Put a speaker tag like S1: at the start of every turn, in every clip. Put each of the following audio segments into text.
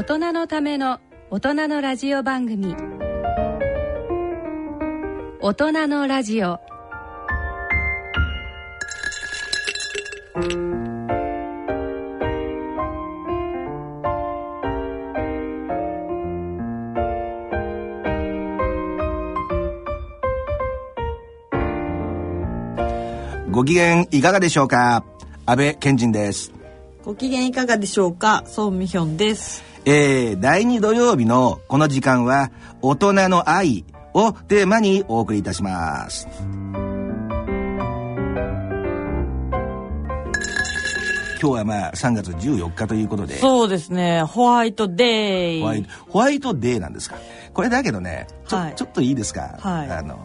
S1: 大人のための大人のラジオ番組大人のラジオ
S2: ご機嫌いかがでしょうか？安倍賢人です。
S3: ご機嫌いかがでしょうか？ソンミヒョンです。
S2: えー、第2土曜日のこの時間は大人の愛をテーマにお送りいたします。今日はまあ3月14日ということで、
S3: そうですね。ホワイトデイ。
S2: ホワイトホワイトデーなんですか？これだけどね、ちょ,、
S3: はい
S2: ちょっといいですか？
S3: はい
S2: あの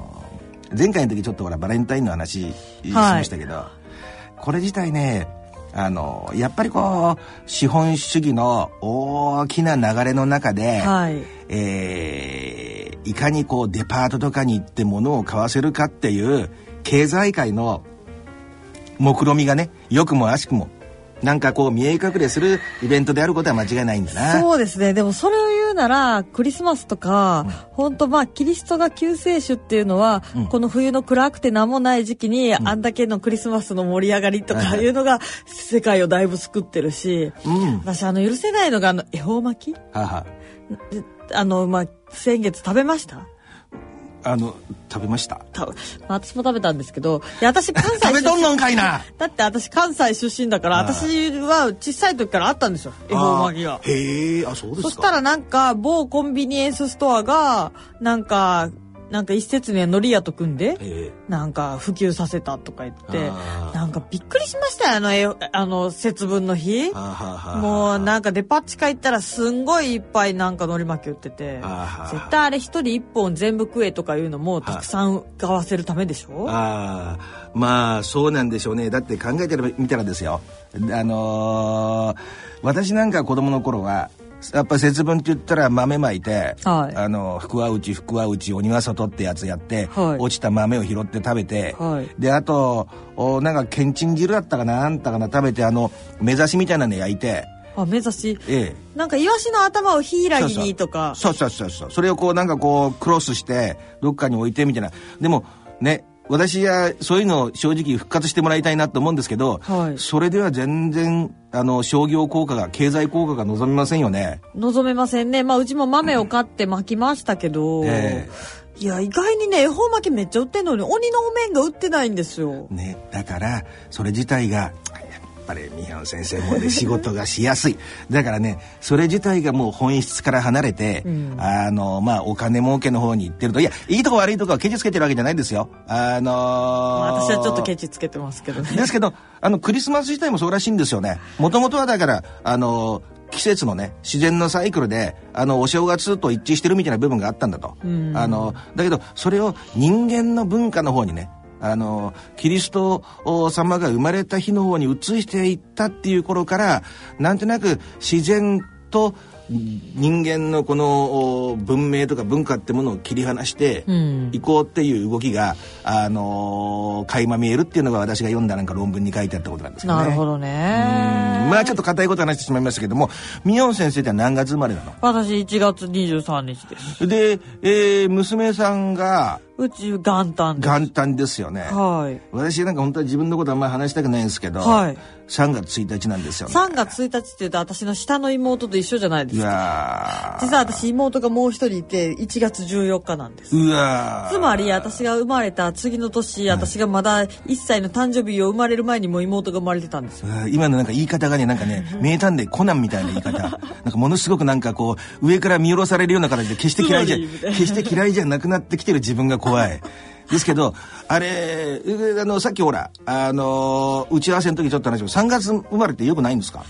S2: 前回の時ちょっとほらバレンタインの話しましたけど、これ自体ね、あのやっぱりこう資本主義の大きな流れの中で、
S3: はい。
S2: えーいかにこうデパートとかに行って物を買わせるかっていう経済界の目論みがね良くも悪しくもなんかこう見え隠れするイベントであることは間違いないんだな。
S3: そうですね。でもそれなら、クリスマスとか、本当まあ、キリストが救世主っていうのは、
S2: うん。
S3: この冬の暗くて何もない時期に、あんだけのクリスマスの盛り上がりとかいうのが、世界をだいぶ救ってるし、
S2: うん。
S3: 私、あの、許せないのが、あの、恵方巻き？
S2: はは。
S3: あの、まあ、先月食べました？
S2: あの食べました？
S3: た私も食べたんですけど、いや、私関西出身
S2: 食べとんのんかいな。
S3: だって私関西出身だから、私は小さい時からあったんですよ、恵方巻きが。
S2: へえ、あそうですか。
S3: そしたらなんか、某コンビニエンスストアが、なんか、なんか一説には海苔屋と組んで、
S2: え
S3: なんか普及させたとか言ってなんかびっくりしましたよ、あのえ、あの、節分の日。もうなんかデパ地下行ったらすんごいいっぱいなんか海苔巻き売ってて絶対あれ一人一本全部食えとかいうのもたくさん買わせるためでしょ？
S2: ああまあそうなんでしょうね。だって考えてみたらですよ。あのー私なんか子供の頃はやっぱ節分って言ったら豆まいて、
S3: はい。
S2: あの福は内福は内鬼は外ってやつやって、
S3: はい。
S2: 落ちた豆を拾って食べて、
S3: はい。
S2: であとおなんかけんちん汁だったかななんだかな食べてあの目指しみたいなの焼いて。
S3: あ目指し？
S2: ええ。
S3: なんかイワシの頭をヒイラギにとか。
S2: そうそうそうそう。それをこうなんかこうクロスしてどっかに置いてみたいな。でもね私はそういうのを正直復活してもらいたいなと思うんですけど、
S3: はい。
S2: それでは全然あの商業効果が経済効果が望めませんよね。
S3: 望めませんね。まあうちも豆を買って巻きましたけど、
S2: え。
S3: いや意外にね恵方巻きめっちゃ売ってんのに鬼のお面が売ってないんですよ。
S2: ね、だからそれ自体がぱりミハン先生もね 仕事がしやすいだからねそれ自体がもう本質から離れて、
S3: うん
S2: あのまあお金儲けの方に行ってるといやいいとこ悪いとこはケチつけてるわけじゃないですよ。あのー
S3: まあ私はちょっとケチつけてますけどね
S2: ですけどあのクリスマス自体もそうらしいんですよね。もともとはだからあの季節のね自然のサイクルであのお正月と一致してるみたいな部分があったんだと。
S3: うん
S2: あのだけどそれを人間の文化の方にねあのキリスト様が生まれた日の方に移していったっていう頃からなんとなく自然と人間のこのお文明とか文化ってものを切り離して
S3: うん。
S2: いこうっていう動きが、あのー垣間見えるっていうのが私が読んだなんか論文に書いてあったことなんですけどね。
S3: なるほど
S2: うん。
S3: ね
S2: まあちょっと硬いこと話してしまいましたけども、ミヨン先生って何月生まれなの？
S3: 私1月23日です。
S2: で、えー娘さんが
S3: うち元旦です。
S2: 元旦ですよね。
S3: はい。
S2: 私なんか本当は自分のことあんまり話したくないんですけど、
S3: はい。
S2: 3月1日なんですよね。
S3: 3月1日って言うと私の下の妹と一緒じゃないで
S2: う
S3: すか。
S2: わー。
S3: 実は私妹がもう一人いて1月14日なんです。
S2: うわー。
S3: つまり私が生まれた次の年私がまだ1歳の誕生日を生まれる前にもう妹が生まれてたんですよ。
S2: うん今のなんか言い方がねなんかね名探偵コナンみたいな言い方。なんかものすごくなんかこう上から見下ろされるような形で決して嫌いじゃ決して嫌いじゃなくなってきてる自分が怖い。ですけどあれうあのさっきほらあの打ち合わせの時ちょっと話したけど3月生まれってよくないんですか？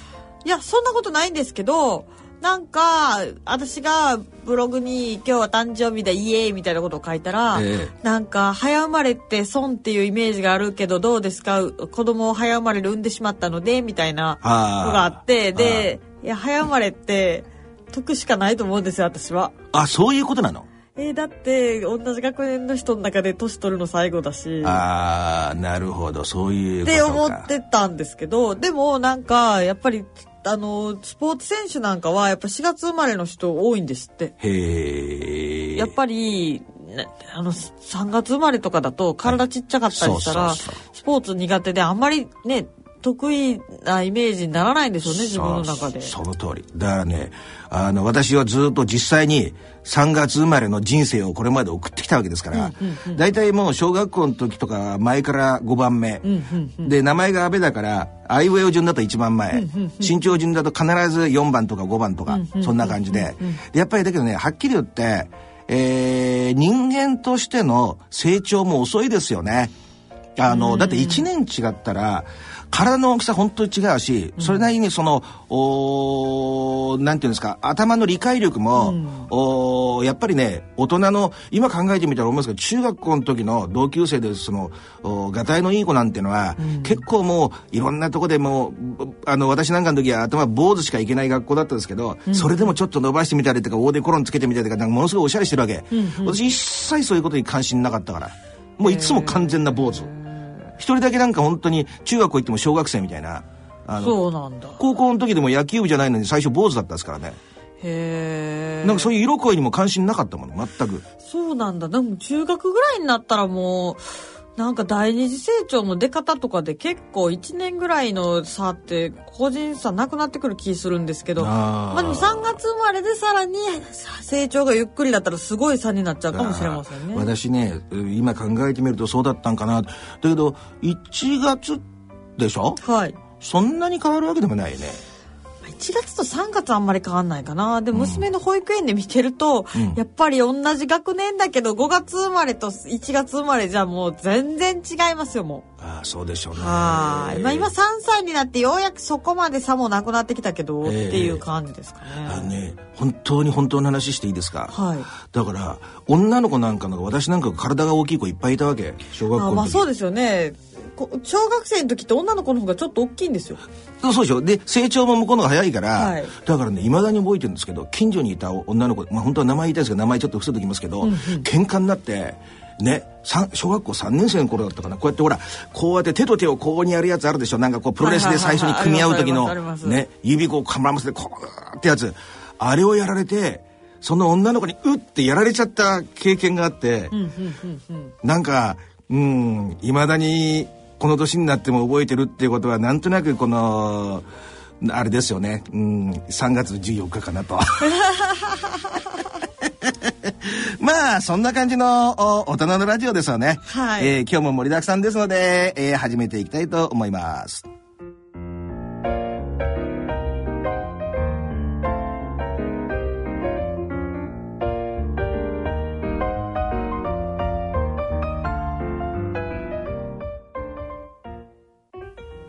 S3: いやそんなことないんですけどなんか私がブログに「今日は誕生日だイエーイ!」みたいなことを書いたら、
S2: え
S3: なんか早生まれって損っていうイメージがあるけどどうですか？子供を早生まれで産んでしまったのでみたいなのがあってでいや早生まれって得しかないと思うんですよ私は。
S2: あそういうことなの？
S3: えーだって同じ学年の人の中で年取るの最後だし。
S2: ああなるほど。そういうことか。
S3: って思ってたんですけどでもなんかやっぱりあのスポーツ選手なんかはやっぱ4月生まれの人多いんですって。
S2: へえ
S3: やっぱりねあの3月生まれとかだと体ちっちゃかったりしたらスポーツ苦手であんまりね得意なイメージにならないんですよね自分の中で。
S2: その通り。だからねあの私はずっと実際に3月生まれの人生をこれまで送ってきたわけですから大体、もう小学校の時とか前から5番目、で名前が安倍だからあいうえお順だと一番前、身長順だと必ず4番とか5番とか、そんな感じで。でやっぱりだけどねはっきり言って、えー人間としての成長も遅いですよね。あの、だって1年違ったら、体の大きさ本当に違うし、それなりにその、おーなんていうんですか、頭の理解力も、おーやっぱりね、大人の、今考えてみたら思いますけど、中学校の時の同級生で、その、おがたいのいい子なんていうのは、結構もう、いろんなとこでもう、あの、私なんかの時は頭坊主しか行けない学校だったんですけど、それでもちょっと伸ばしてみたりとか、大手コロンつけてみたりとか、なんかものすごいおしゃれしてるわけ。私一切そういうことに関心なかったから。もういつも完全な坊主。一人だけなんか本当に中学校行っても小学生みたいな。あの
S3: そうなんだ
S2: 高校の時でも野球部じゃないのに最初坊主だったですからね。
S3: へえ
S2: なんかそういう色恋にも関心なかったもの、全く。
S3: そうなんだでも中学ぐらいになったらもうなんか第二次成長の出方とかで結構1年ぐらいの差って個人差なくなってくる気するんですけどまあでも3月生まれでさらに成長がゆっくりだったらすごい差になっちゃうかもしれませんね。
S2: 私ね、今考えてみるとそうだったんかな。だけど、1月でしょ？
S3: はい
S2: そんなに変わるわけでもないね。
S3: 1月と3月あんまり変わんないかなで娘の保育園で見てると、
S2: うん
S3: やっぱり同じ学年だけど5月生まれと1月生まれじゃもう全然違いますよもう。
S2: ああ、そうでしょうね。
S3: はい、まあ、今3歳になってようやくそこまで差もなくなってきたけど、
S2: ええ
S3: っていう感じですかね。
S2: あのね、本当に本当の話していいですか？
S3: はい。
S2: だから、女の子なんかの私なんか体が大きい子いっぱいいたわけ。小学校の時。
S3: あまあそうですよねこ小学生の時って女の子の方がちょっと大きいんですよ。
S2: そうでしょ。で成長も向こうの方が早いから、
S3: はい。
S2: だからねいまだに覚えてるんですけど近所にいた女の子、まあ、本当は名前言いたいですけど名前ちょっと伏せときますけど、喧嘩になってね小学校3年生の頃だったかな。こうやってほらこうやって手と手をこうにやるやつあるでしょ。なんかこうプロレスで最初に組み合う時のね指こうかまらせてこうってやつあれをやられてその女の子にうってやられちゃった経験があって、なんかうんいまだにこの年になっても覚えてるっていうことはなんとなくこのあれですよね、うん、3月14日かなと。まあそんな感じのお大人のラジオですよね。
S3: はい
S2: えー今日も盛りだくさんですので、えー始めていきたいと思います。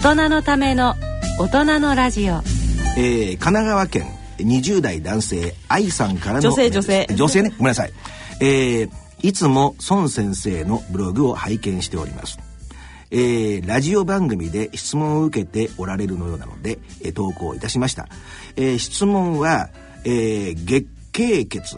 S1: 大人のための大人のラジオ。
S2: えー神奈川県20代男性愛さんからの
S3: 女性女性。
S2: 女性ね。ごめんなさい、えーいつも孫先生のブログを拝見しております、えーラジオ番組で質問を受けておられるのようなので、えー投稿いたしました。えー質問は、えー月経血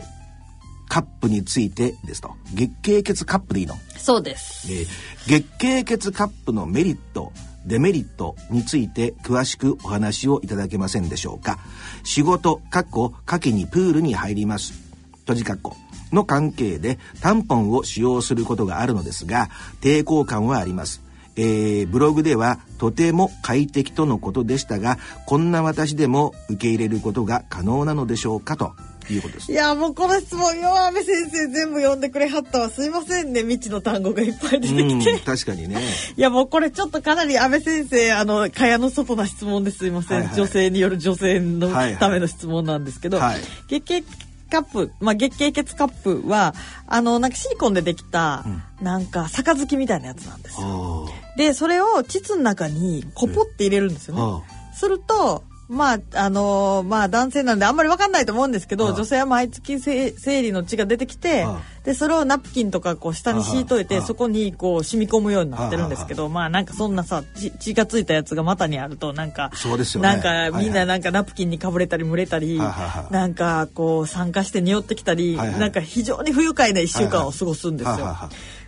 S2: カップについてですと。月経血カップでいいの？
S3: そうです。
S2: えー月経血カップのメリットデメリットについて詳しくお話をいただけませんでしょうか。仕事かっこ夏季にプールに入ります。閉じかっこの関係でタンポンを使用することがあるのですが抵抗感はあります。えーブログではとても快適とのことでしたがこんな私でも受け入れることが可能なのでしょうかと。いうことです
S3: いや、もうこの質問、よ、安部先生全部読んでくれはったわ。すいませんね、未知の単語がいっぱい出て
S2: うん
S3: きて。
S2: 確かにね。
S3: いや、もうこれちょっとかなり安部先生、あの、蚊帳の外な質問です。いません。
S2: はいはい。
S3: 女性による女性の
S2: はいはい。
S3: ための質問なんですけど、
S2: はい。
S3: 月経カップ、まあ、月経血カップは、あの、なんかシリコンでできた、なんか、杯みたいなやつなんですよ。
S2: あ
S3: で、それを膣の中にコポって入れるんですよね。
S2: あ
S3: すると、まあ、あのーまあ男性なんであんまりわかんないと思うんですけど、
S2: ああ。
S3: 女性は毎月せ生理の血が出てきて
S2: ああ、
S3: で、それをナプキンとかこう下に敷いといて、そこにこう染み込むようになってるんですけど、まあなんかそんなさ、血血がついたやつが股にあるとなんか、
S2: そうですよね。
S3: なんかみんななんかナプキンにかぶれたり蒸れたり、
S2: は
S3: なんかこう酸化して匂ってきたり、
S2: は
S3: なんか非常に不愉快な一週間を過ごすんですよ。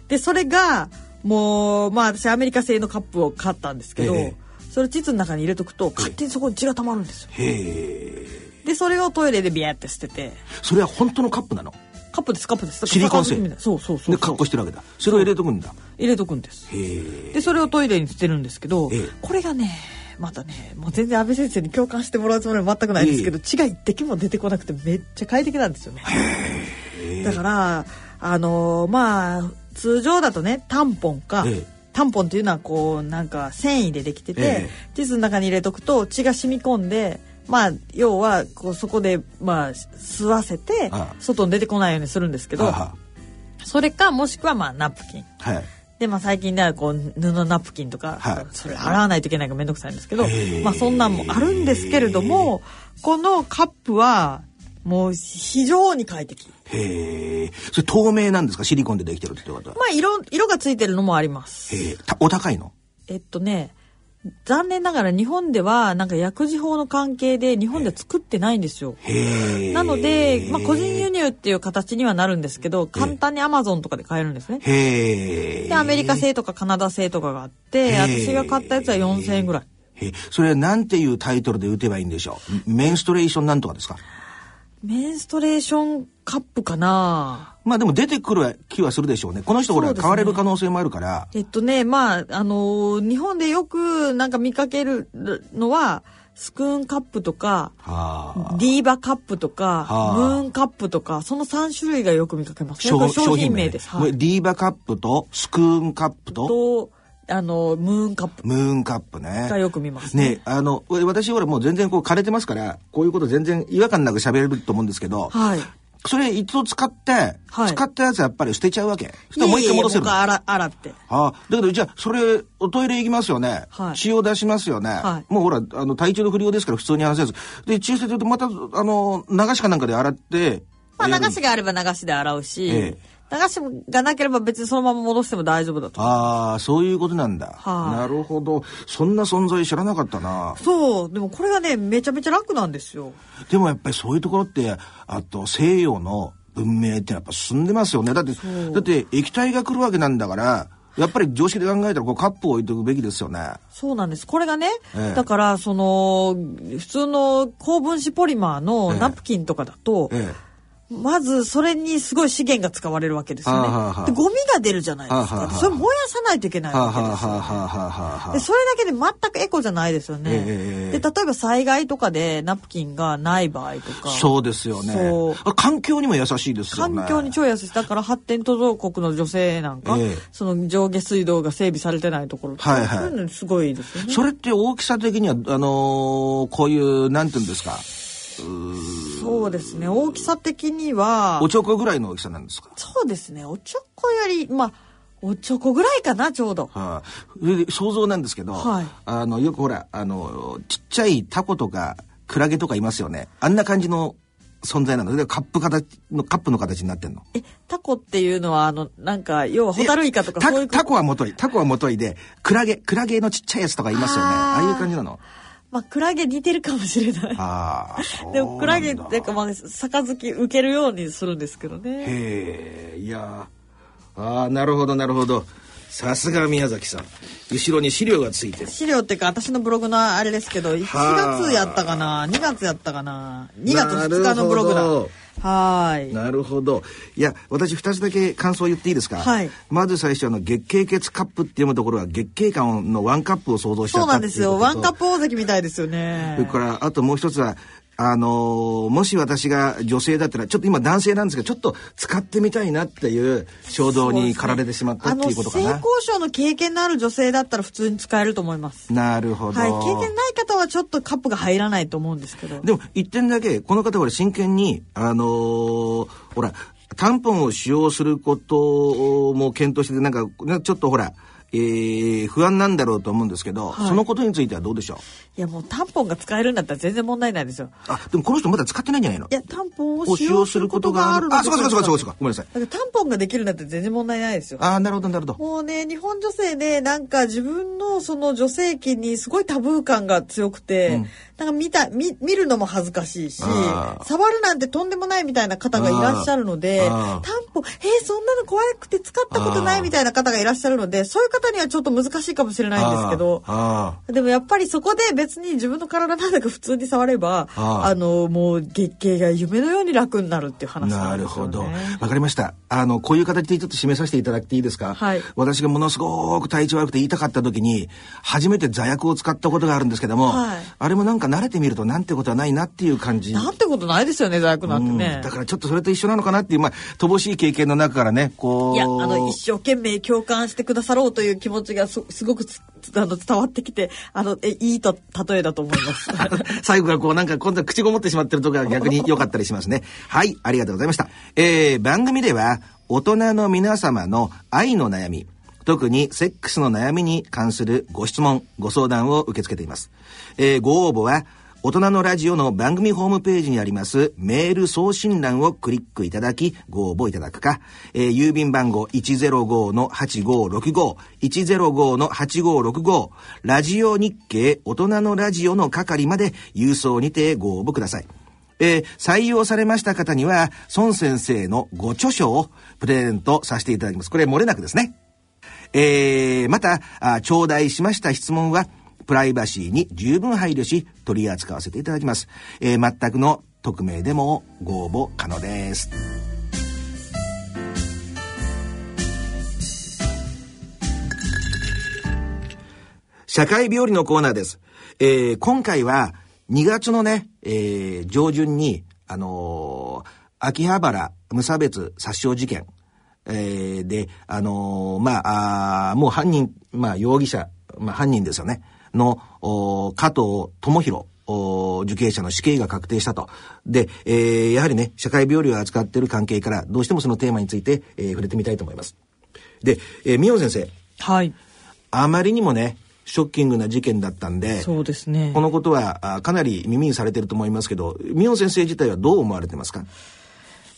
S3: で、それが、もう、まあ私アメリカ製のカップを買ったんですけど、
S2: ええ
S3: それ膣の中に入れとくと勝手にそこに血が溜まるんですよ。
S2: へえ。
S3: で、それをトイレでビャーって捨てて、
S2: それは本当のカップなの？
S3: カップです、カップです。
S2: シリコン製？
S3: そうそうそう
S2: で格好してるわけだ。それを入れとくんだ。
S3: 入れとくんです。で、それをトイレに捨てるんですけど、
S2: ええ。
S3: これがね、またね、もう全然安倍先生に共感してもらうつもりは全くないんですけど、血が一滴も出てこなくてめっちゃ快適なんですよね。だから、あのーまあ、通常だとね、タンポンか、
S2: ええ
S3: タンポンっていうのはこう、なんか繊維でできてて、
S2: え
S3: 膣の中に入れとくと血が染み込んで、まあ、要は、こう、そこで、まあ、吸わせて外に出てこないようにするんですけど、
S2: は
S3: それか、もしくは、まあ、ナプキン。
S2: あはい。
S3: で、まあ、最近では、こう、布ナプキンとか、
S2: はい。
S3: それ洗わないといけないからめんどくさいんですけどまあ、そんなんもあるんですけれども、このカップは、もう、非常に快適。
S2: へえそれ透明なんですか？シリコンでできてるってことは
S3: まあ、色、色がついてるのもあります。
S2: へえたお高いの？
S3: えっとね、残念ながら日本では、なんか薬事法の関係で日本では作ってないんですよ。
S2: へえ
S3: なので、まあ、個人輸入っていう形にはなるんですけど、簡単にアマゾンとかで買えるんですね。
S2: へえ
S3: で、アメリカ製とかカナダ製とかがあって、私が買ったやつは4000円ぐらい。
S2: へえそれはなんていうタイトルで打てばいいんでしょう？メンストレーションなんとかですか？
S3: メンストレーションカップかな。
S2: まあでも出てくる気はするでしょうね。この人ほら
S3: そうですね。
S2: 買われる可能性もあるから。
S3: えっとね、まあ、あのー日本でよくなんか見かけるのは、スクーンカップとか、
S2: はあ。
S3: ディーバカップとか、
S2: はあ。
S3: ムーンカップとか、その3種類がよく見かけます。
S2: 商
S3: 品名です。はい。
S2: これディーバカップとスクーンカップと？
S3: と、あの、ムーンカップ。
S2: ムーンカップね。
S3: がよく見ますね。
S2: ねあの私ほらもう全然こう枯れてますからこういうこと全然違和感なく喋れると思うんですけど、
S3: はい。
S2: それ一度使って、
S3: はい。
S2: 使ったやつやっぱり捨てちゃうわけ。そしたらもう一回戻せる
S3: い洗洗って。
S2: ああだけどじゃあそれおトイレ行きますよね、
S3: はい。
S2: 血を出しますよね、
S3: はい。
S2: もうほらあの体調の不良ですから普通に話せずで血を捨ててるとまたあの流しかなんかで洗って
S3: まあ、流しがあれば流しで洗うし、
S2: え
S3: 流しがなければ別にそのまま戻しても大丈夫だと。
S2: ああそういうことなんだ、
S3: はい。
S2: なるほど。そんな存在知らなかったな。
S3: そう。でもこれがね、めちゃめちゃ楽なんですよ。
S2: でもやっぱりそういうところってあと西洋の文明ってやっぱ進んでますよね。だってだって液体が来るわけなんだからやっぱり常識で考えたらこうカップを置いておくべきですよね。
S3: そうなんです。これがね、
S2: ええ。
S3: だから、その、普通の高分子ポリマーの
S2: ええ。
S3: ナプキンとかだと、
S2: え
S3: まずそれにすごい資源が使われるわけですよね。で、ゴミが出るじゃないですか。それ燃やさないといけないわけですよ。それだけで全くエコじゃないですよね。
S2: ええ
S3: で、例えば災害とかでナプキンがない場合とか。
S2: そうですよね環境にも優しいですよね
S3: 環境に超優しい。だから発展途上国の女性なんか、
S2: ええ
S3: その上下水道が整備されてないところとか、
S2: はいはい
S3: そういうのすごいですよね。
S2: それって大きさ的にはあのーこういうなんていうんですか
S3: そうですね。大きさ的には
S2: お、ちょこぐらいの大きさなんですか？
S3: そうですね。おちょこより、まあ、おちょこぐらいかな、ちょうど。
S2: はい、それで想像なんですけど、
S3: はい。
S2: あのよくほらあのちっちゃいタコとかクラゲとかいますよね。あんな感じの存在なの。でカップ形のカップの形になってんの。
S3: えタコっていうのはあのなんか要はホタルイカとか
S2: タ
S3: そういう
S2: タコは元いタコは元いでクラゲクラゲのちっちゃいやつとかいますよね。あ
S3: あ
S2: いう感じなの
S3: まあクラゲ似てるかもしれない。
S2: ああ
S3: でもクラゲっていうかまあ杯受けるようにするんですけどね。
S2: へえいやー。ああなるほどなるほどさすが宮崎さん。後ろに資料がついてる。
S3: 資料っていうか私のブログのあれですけど1
S2: はあ。
S3: 月やったかな？2月やったかな？2月2日のブログだ。はーい。
S2: なるほど。いや、私二つだけ感想を言っていいですか？
S3: はい。
S2: まず最初あの、月経血カップって読むところは月経感のワンカップを想像しちゃ
S3: そうなんですよ。ワンカップ大関みたいですよね。
S2: それから、あともう一つは、あのーもし私が女性だったら、ちょっと今男性なんですが、ちょっと使ってみたいなっていう衝動に駆られてしまったっていうことかな。
S3: 性交渉の経験のある女性だったら普通に使えると思います
S2: なるほど。
S3: はい経験ない方はちょっとカップが入らないと思うんですけど
S2: でも一点だけこの方は真剣にあのーほらタンポンを使用することも検討しててなんかねちょっとほら、えー不安なんだろうと思うんですけど、
S3: はい。
S2: そのことについてはどうでしょう？
S3: いやもうタンポンが使えるんだったら全然問題ないですよ。
S2: あでもこの人まだ使ってないんじゃないの？
S3: いやタンポンを
S2: を
S3: 使用することがあるの
S2: あそうかそうかそうかそうか。ごめんなさい。
S3: だからタンポンができるんだったら全然問題ないですよ。
S2: あなるほどなるほど。
S3: もうね日本女性ねなんか自分のその女性器にすごいタブー感が強くて、
S2: うん
S3: なんか見た見見るのも恥ずかしいし触るなんてとんでもないみたいな方がいらっしゃるので
S2: あー。
S3: タンポンえー、そんなの怖くて使ったことないみたいな方がいらっしゃるのでそういう方にはちょっと難しいかもしれないんですけどでもやっぱりそこで別に自分の体なんだか普通に触れば
S2: あ
S3: のもう月経が夢のように楽になるっていう
S2: ー
S3: 話な
S2: なんる
S3: ですよね。
S2: ほど。わかりました。あのこういう形でちょっと締めさせていただいていいですか？
S3: はい。
S2: 私がものすごく体調悪くて痛かった時に初めて座薬を使ったことがあるんですけども、
S3: はい。
S2: あれもなんか慣れてみるとなんてことはないなっていう感じ
S3: なんてことないですよね座薬なんて
S2: うん
S3: ね。
S2: だからちょっとそれと一緒なのかなっていうまあ乏しい経験の中からねこう
S3: いやあの一生懸命共感してくださろうという気持ちがすすごくつあの伝わってきてあのえいいと例えだと思います。
S2: 最後がこうなんか今度は口ごもってしまってるところが 逆に良かったりしますね。はい、ありがとうございました。えー、番組では大人の皆様の愛の悩み、特にセックスの悩みに関するご質問、ご相談を受け付けています。えー、ご応募は大人のラジオの番組ホームページにありますメール送信欄をクリックいただきご応募いただくか、えー郵便番号105-8565 105-8565ラジオ日経大人のラジオの係まで郵送にてご応募ください。えー採用されました方には孫先生のご著書をプレゼントさせていただきます。これ漏れなくですね。えーまた、頂戴しました質問は、プライバシーに十分配慮し、取り扱わせていただきます。えー全くの匿名でもご応募可能です。社会病理のコーナーです。えー今回は2月のね、えー上旬に、あのー秋葉原無差別殺傷事件、えーで、あのーまあ、もう犯人、まあ、容疑者、まあ、犯人ですよね、の、加藤智弘、お受刑者の死刑が確定したと。で、えーやはりね、社会病理を扱っている関係から、どうしてもそのテーマについて、えー触れてみたいと思います。で、えー、宮尾先生、
S3: はい
S2: あまりにもね、ショッキングな事件だったんで、
S3: そうですね
S2: こ。のことはあかなり耳にされてると思いますけど、宮尾先生自体はどう思われてますか？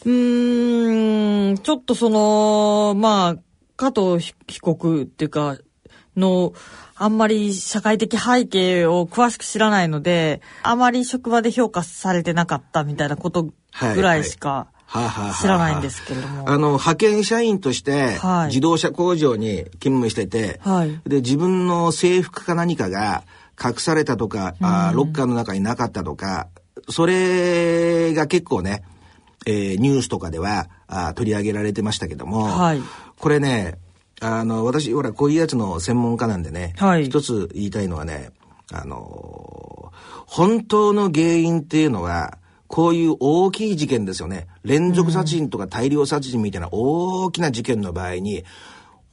S3: うーんちょっとそのまあ加藤被告っていうかのあんまり社会的背景を詳しく知らないのであまり職場で評価されてなかったみたいなことぐらいしか
S2: はあはあはあ
S3: 知らないんですけれども。
S2: あの、派遣社員として
S3: はい、
S2: 自動車工場に勤務してて、
S3: はい。
S2: で、自分の制服か何かが隠されたとか、あーロッカーの中になかったとか、それが結構ね、えーニュースとかではあー取り上げられてましたけども、
S3: はい
S2: これね、あの、私、ほら、こういうやつの専門家なんでね、
S3: はい
S2: 一つ言いたいのはね、あの本当の原因っていうのは、こういう大きい事件ですよね。連続殺人とか大量殺人みたいな大きな事件の場合に、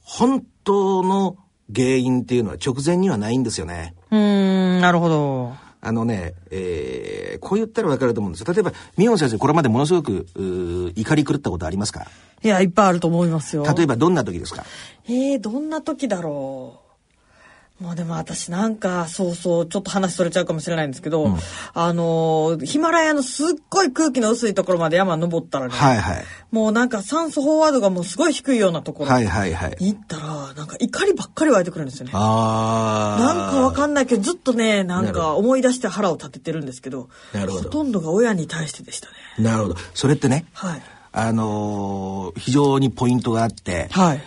S2: 本当の原因っていうのは直前にはないんですよね。
S3: うーんなるほど。
S2: あのね、えー、こう言ったらわかると思うんですよ。例えば、宮本先生、これまでものすごく、うー怒り狂ったことありますか？
S3: いやいっぱいあると思いますよ。
S2: 例えばどんな時ですか？
S3: えー、どんな時だろう。もうでも私なんか、そうそう、ちょっと話それちゃうかもしれないんですけど、あのーヒマラヤのすっごい空気の薄いところまで山登ったらね、
S2: はいはい。
S3: もうなんか酸素飽和度がもうすごい低いようなところ
S2: はい
S3: に。行ったら、なんか怒りばっかり湧いてくるんですよね。
S2: ああ。
S3: なんかわかんないけど、ずっとね、なんか思い出して腹を立ててるんですけど、
S2: なるほど
S3: とんどが親に対してでしたね。
S2: なるほど。それってね、
S3: はい。あ
S2: あのー非常にポイントがあって、
S3: はい。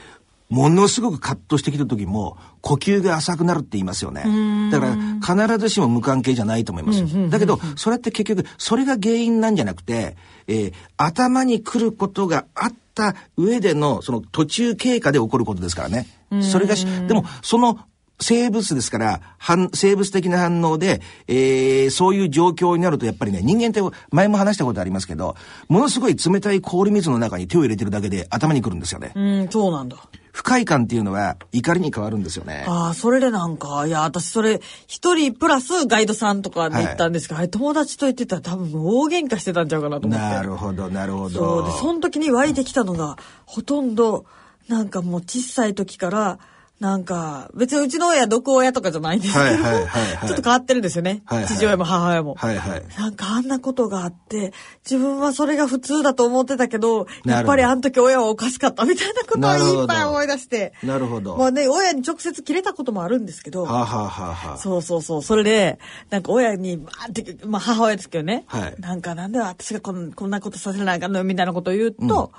S2: ものすごくカットしてきた時も呼吸が浅くなるって言いますよね。だから必ずしも無関係じゃないと思います。だけどそれって結局それが原因なんじゃなくて、えー頭に来ることがあった上でのその途中経過で起こることですからね。それがしでもその生物ですから、反、生物的な反応で、えーそういう状況になると、やっぱりね、人間って前も話したことありますけど、ものすごい冷たい氷水の中に手を入れてるだけで頭に来るんですよね。
S3: うん、そうなんだ。
S2: 不快感っていうのは怒りに変わるんですよね。
S3: ああ、それでなんか、いや、私それ、一人プラスガイドさんとかで行ったんですけど、あれ友達と行ってたら多分大喧嘩してたんちゃうかなと思って。
S2: なるほど、なるほ
S3: そう
S2: ど。
S3: で、その時に湧いてきたのが、ほとんど、なんかもう小さい時から、なんか、別にうちの親毒親とかじゃないんですけど、
S2: はいはいはいはい
S3: ちょっと変わってるんですよね。
S2: はいはい
S3: 父親も母親も。
S2: はいはい。
S3: なんかあんなことがあって、自分はそれが普通だと思ってたけど、やっぱりあの時親はおかしかったみたいなことをいっぱい思い出して。
S2: なるほど。
S3: まあね、親に直接切れたこともあるんですけど、
S2: はあ、はあは
S3: そうそうそう。それで、なんか親に、バーって、まあ母親ですけどね。
S2: はい
S3: なんかなんで私がこんこんなことさせないかんのよみたいなことを言うと、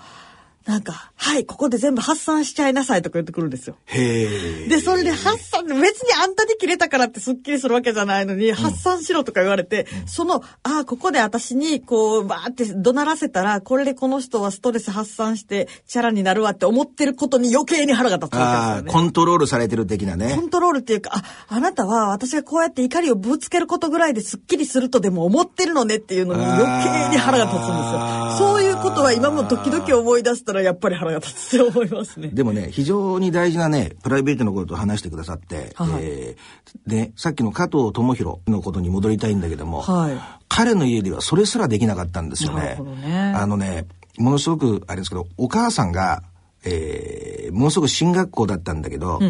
S3: なんか、はい、ここで全部発散しちゃいなさいとか言ってくるんですよ。
S2: へえ。
S3: で、それで発散、別にあんたに切れたからってスッキリするわけじゃないのに、発散しろとか言われて、その、ああ、ここで私に、こう、バーって怒鳴らせたら、これでこの人はストレス発散して、チャラになるわって思ってることに余計に腹が立つわけです
S2: ああ、
S3: よね。
S2: コントロールされてる的な
S3: コ
S2: ね。
S3: ントロールっていうか、あ、あなたは私がこうやって怒りをぶつけることぐらいですっきりするとでも思ってるのねっていうのに余計に腹が立つんですよ。そういうことは今も時々思い出したらやっぱり腹が立つって思いますね。
S2: でもね、非常に大事なね、プライベートのことを話してくださって、
S3: はい
S2: えーで、さっきの加藤智弘のことに戻りたいんだけども、
S3: はい
S2: 彼の家ではそれすらできなかったんですよね。
S3: ね
S2: あのね、ものすごく、あれですけど、お母さんが、えーものすごく進学校だったんだけど、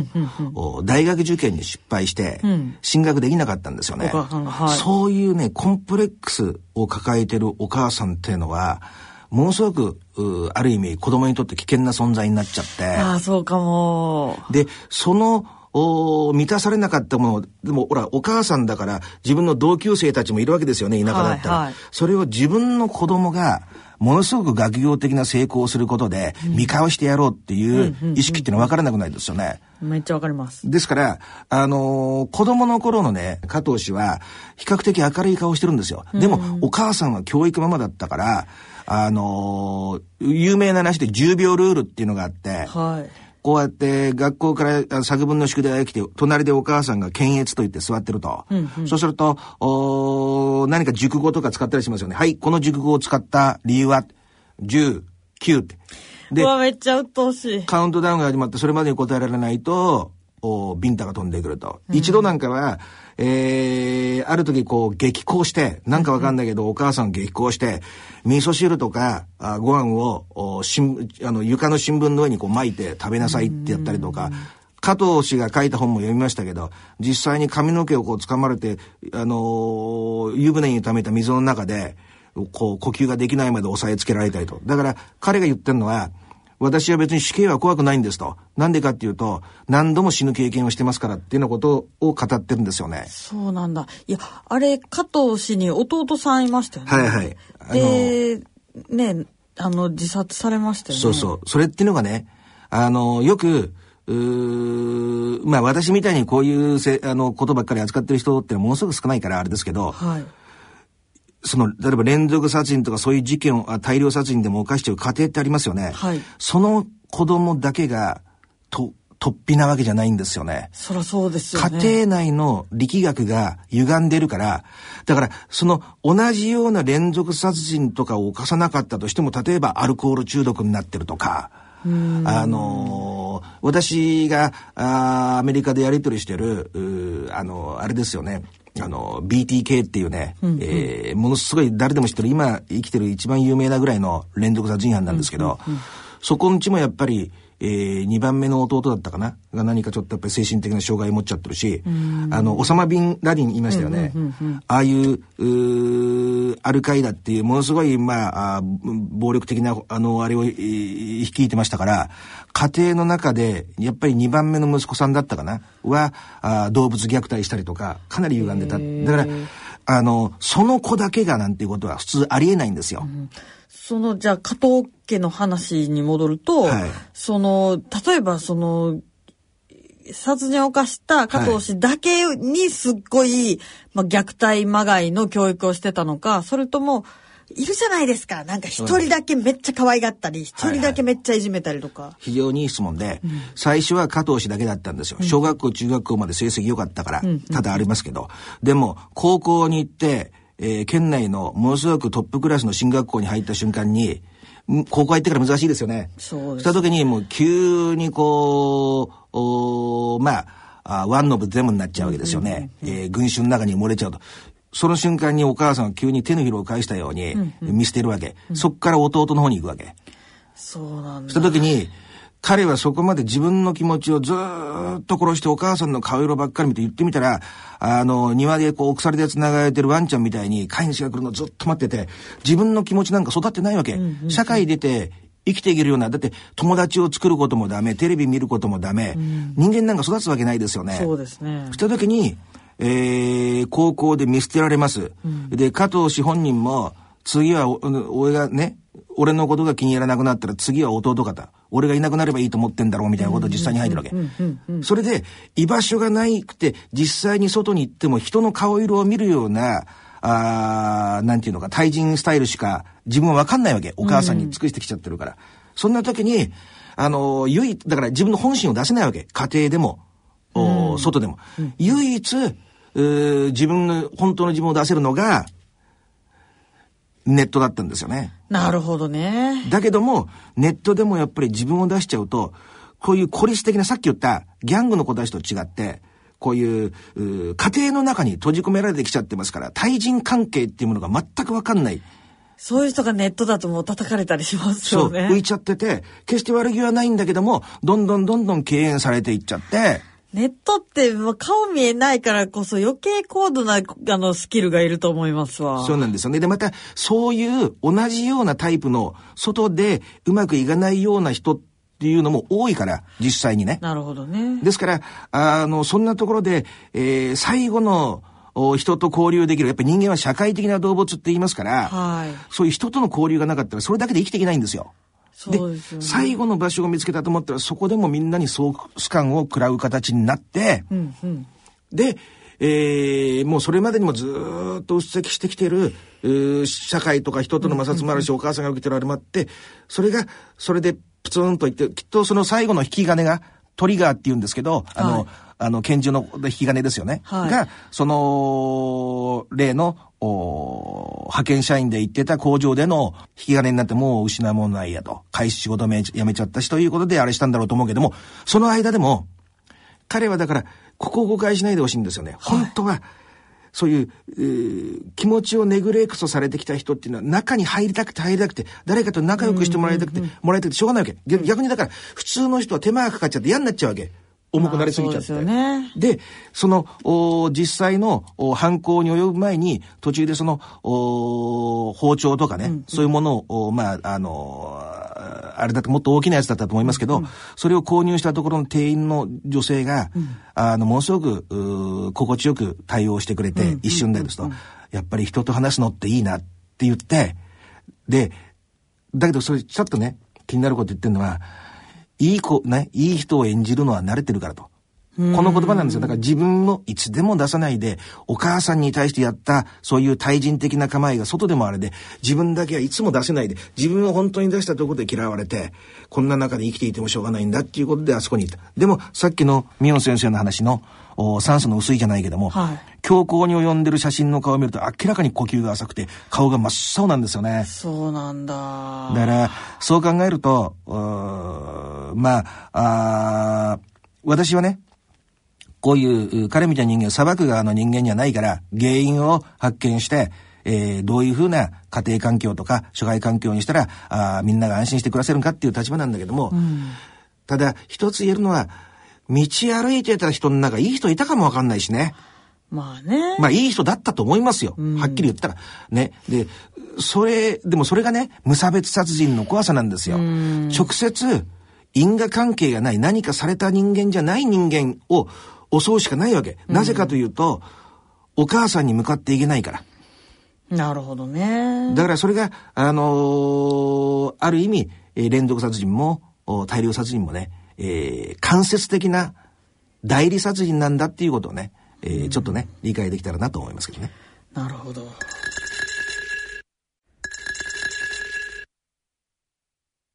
S2: お大学受験に失敗して、
S3: ん
S2: 進学できなかったんですよね。
S3: お母さんがはい
S2: そういうね、コンプレックスを抱えてるお母さんっていうのは、ものすごく、うある意味子供にとって危険な存在になっちゃって、
S3: ああ、そうかも。
S2: で、その、お満たされなかったもの、でも、ほら、お母さんだから、自分の同級生たちもいるわけですよね、田舎だったら。
S3: はいはい
S2: それを自分の子供が、ものすごく学業的な成功をすることで、見返してやろうっていう意識っていうのは分からなくないですよね。
S3: めっちゃわかります。
S2: ですから、あのー子供の頃のね、加藤氏は、比較的明るい顔してるんですよ。でも、お母さんは教育ママだったから、あのー有名な話で10秒ルールっていうのがあって、
S3: はい。
S2: こうやって学校からあ作文の宿題が来て、隣でお母さんが検閲と言って座ってると。そうすると、おー何か熟語とか使ったりしますよね。はい、この熟語を使った理由は、10、9って。で
S3: めっちゃ鬱陶しい。
S2: カウントダウンが始まって、それまでに答えられないと、おビンタが飛んでくると。一度なんかは、えー、ある時こう激高して、なんかわかんないけど、お母さん激高して、味噌汁とかあご飯をお新あの床の新聞の上にこう巻いて食べなさいってやったりとか、加藤氏が書いた本も読みましたけど、実際に髪の毛をこう掴まれて、あのー湯船に溜めた水の中で、こう呼吸ができないまで押さえつけられたりと。だから彼が言ってるのは、私は別に死刑は怖くないんですと。なんでかっていうと、何度も死ぬ経験をしてますからっていうようなことを語ってるんですよね。
S3: そうなんだ。いや、あれ、加藤氏に弟さんいましたよね。
S2: はいはい。
S3: で、ね、あの、自殺されましたよね。
S2: そうそう。それっていうのがね、あの、よく、うーまあ私みたいにこういうせあのことばっかり扱ってる人ってものすごく少ないからあれですけど、
S3: はい。
S2: その、例えば連続殺人とかそういう事件を、あ大量殺人でも犯してる家庭ってありますよね。
S3: はい
S2: その子供だけが、と、突飛なわけじゃないんですよね。
S3: そらそうですよね。
S2: 家庭内の力学が歪んでるから、だから、その同じような連続殺人とかを犯さなかったとしても、例えばアルコール中毒になってるとか、あのー私があーアメリカでやり取りしてる、あのーあれですよね。あの、BTK っていうね、えーものすごい誰でも知ってる、今生きてる一番有名なぐらいの連続殺人犯なんですけど、そこんちもやっぱり、えー、2番目の弟だったかな？が何かちょっとやっぱり精神的な障害を持っちゃってるし、あの、オサマ・ビン・ラディン言いましたよね。ああいううアルカイダっていうものすごい、まあ、あ暴力的な、あの、あれを、えー、率いてましたから、家庭の中で、やっぱり2番目の息子さんだったかな？は、あ動物虐待したりとか、かなり歪んでた。だから、あの、その子だけがなんていうことは普通ありえないんですよ。うん
S3: その、じゃあ、加藤家の話に戻ると、はい、その、例えばその、殺人を犯した加藤氏だけにすっごい、まあ、虐待まがいの教育をしてたのか、それとも、いるじゃないですか。なんか一人だけめっちゃ可愛がったり、一人だけめっちゃいじめたりとか。はいはい、
S2: 非常にいい質問で、うん、最初は加藤氏だけだったんですよ。小学校、中学校まで成績良かったから、うん、ただありますけど。でも、高校に行って、えー、県内のものすごくトップクラスの進学校に入った瞬間に、高校入ってから難しいですよね。
S3: そう
S2: した時にもう急にこう、おまあ、あワンノブゼムになっちゃうわけですよね。うんうんうん、えー、群衆の中に漏れちゃうと。その瞬間にお母さんが急に手のひらを返したように見捨てるわけ。うんうん、そっから弟の方に行くわけ。
S3: そうなん
S2: だ。した時に、彼はそこまで自分の気持ちをずっと殺してお母さんの顔色ばっかり見て言ってみたら、あの、庭でこう鎖で繋がれてるワンちゃんみたいに飼い主が来るのずっと待ってて、自分の気持ちなんか育ってないわけ。うんうん、社会出て生きていけるような、だって友達を作ることもダメ、テレビ見ることもダメ、うん、人間なんか育つわけないですよね。
S3: そうですね。
S2: した時に、えー、高校で見捨てられます。うん、で、加藤氏本人も、次は俺がね、俺のことが気に入らなくなったら次は弟方。俺がいなくなればいいと思ってんだろうみたいなことを実際に入ってるわけ。それで、居場所がないくて、実際に外に行っても人の顔色を見るような、あなんていうのか、対人スタイルしか自分はわかんないわけ。お母さんに尽くしてきちゃってるから。そんな時に、あの、唯一、だから自分の本心を出せないわけ。家庭でも、お外でも。唯一、自分の、本当の自分を出せるのが、ネットだったんですよね。
S3: なるほどね。
S2: だけども、ネットでもやっぱり自分を出しちゃうと、こういう孤立的な、さっき言ったギャングの子たちと違って、こういうう家庭の中に閉じ込められてきちゃってますから、対人関係っていうものが全くわかんない。
S3: そういう人がネットだともう叩かれたりしますよね。
S2: そう、浮いちゃってて、決して悪気はないんだけども、どんどんどんどん敬遠されていっちゃって、
S3: ネットって顔見えないからこそ余計高度なあのスキルがいると思いますわ。
S2: そうなんですよね。で、またそういう同じようなタイプの外でうまくいかないような人っていうのも多いから、実際にね。
S3: なるほどね。
S2: ですから、あの、そんなところで、えー、最後の人と交流できる。やっぱり人間は社会的な動物って言いますから、はい、そういう人との交流がなかったらそれだけで生きていけないんですよ。で、ね、最後の場所を見つけたと思ったら、そこでもみんなに総スカンを食らう形になって、うんうん、で、えー、もうそれまでにもずっとうっ積してきてる、社会とか人との摩擦もあるし、お母さんが受けてるあれもあって、それが、それでプツンといって、きっとその最後の引き金が、トリガーって言うんですけど、あの、はい、あの、拳銃の引き金ですよね。はい、が、その、例の、派遣社員で行ってた工場での引き金になってもう失うものないやと。開始仕事め辞めちゃったしということであれしたんだろうと思うけども、その間でも、彼はだから、ここを誤解しないでほしいんですよね。本当は、そういう、えー、気持ちをネグレクトされてきた人っていうのは中に入りたくて入りたくて、誰かと仲良くしてもらいたくて、もらいたくてしょうがないわけ。逆にだから、普通の人は手間がかかっちゃって嫌になっちゃうわけ。重くなりすぎちゃって。でね、で、その、実際の犯行に及ぶ前に、途中でその、包丁とかね、うんうん、そういうものを、まあ、あの、あれだともっと大きなやつだったと思いますけど、うん。うん、それを購入したところの店員の女性が、うん、あの、ものすごく、心地よく対応してくれて、うんうん、一瞬でですと、やっぱり人と話すのっていいなって言って、で、だけどそれちょっと。ね、気になること言ってるのは、いい子、ね、いい人を演じるのは慣れてるからと。この言葉なんですよ。だから自分のいつでも出さないで、お母さんに対してやったそういう対人的な構えが外でもあれで、自分だけはいつも出せないで、自分を本当に出したところで嫌われて、こんな中で生きていてもしょうがないんだっていうことであそこにいた。でもさっきのミヨン先生の話の、酸素の薄いじゃないけども、はい、強行に及んでる写真の顔を見ると明らかに呼吸が浅くて顔が真っ青なんですよね。
S3: そうなんだ。
S2: だから、そう考えると、まあ、あ私はね、こういう彼みたいな人間を裁く側の人間にはないから、原因を発見して、えー、どういうふうな家庭環境とか社会環境にしたら、あみんなが安心して暮らせるかっていう立場なんだけども、うんただ、一つ言えるのは、道歩いてた人の中、いい人いたかもわかんないしね。
S3: まあね。
S2: まあ、いい人だったと思いますよ。はっきり言ったら。ね。で、それ、でもそれがね、無差別殺人の怖さなんですよ。直接、因果関係がない何かされた人間じゃない人間を襲うしかないわけ。なぜかというと、お母さんに向かっていけないから。
S3: なるほどね。
S2: だからそれが、あのーある意味、えー連続殺人も、お大量殺人もね、えー間接的な代理殺人なんだっていうことをね、えーちょっとね、理解できたらなと思いますけどね。
S3: なるほど。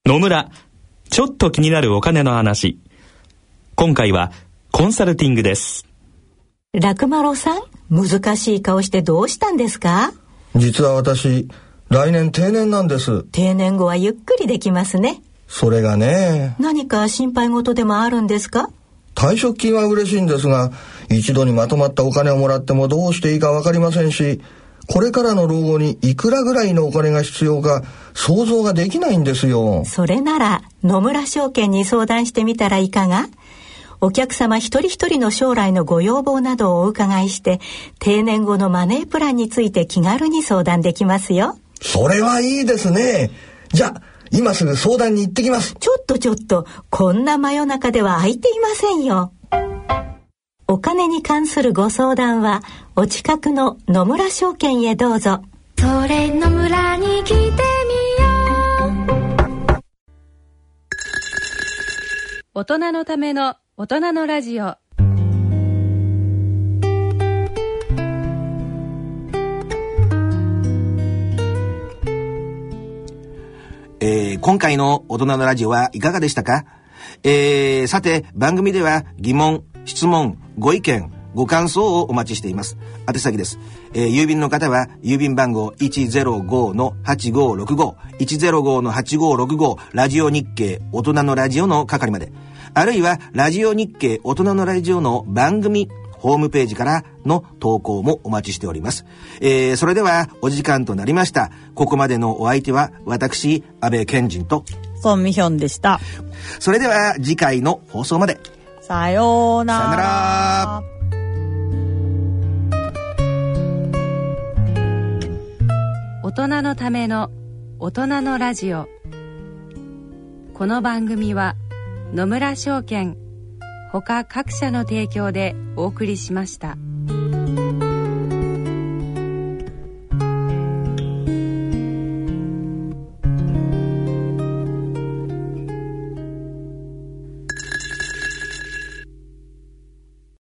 S4: 野村、ちょっと気になるお金の話。今回はコンサルティングです。
S5: 楽丸さん、難しい顔してどうしたんですか？
S6: 実は私、来年定年なんです。
S5: 定年後はゆっくりできますね。
S6: それがね、
S5: 何か心配事でもあるんですか？
S6: 退職金は嬉しいんですが、一度にまとまったお金をもらってもどうしていいかわかりませんし、これからの老後にいくらぐらいのお金が必要か想像ができないんですよ。
S5: それなら野村証券に相談してみたらいかが？お客様一人一人の将来のご要望などをお伺いして定年後のマネープランについて気軽に相談できますよ
S6: それはいいですね。じゃあ、今すぐ相談に行ってきます。
S5: ちょっとちょっとこんな真夜中では空いていませんよお金に関するご相談はお近くの野村証券へどうぞ
S7: それの村に来てみよう
S1: 大人のための大人のラジオ
S2: えー今回の大人のラジオはいかがでしたか？えーさて、番組では疑問、質問、ご意見、ご感想をお待ちしています。宛先です。えー郵便の方は、郵便番号105-8565、105-8565、ラジオ日経大人のラジオの係まで。あるいは、ラジオ日経大人のラジオの番組、ホームページからの投稿もお待ちしております。えー、それではお時間となりました。ここまでのお相手は私、安倍賢人と、
S3: ソンミヒョンでした。
S2: それでは次回の放送まで。
S3: さようなら。
S2: さよなら。
S1: 大人のための大人のラジオこの番組は野村証券ほか各社の提供でお送りしました。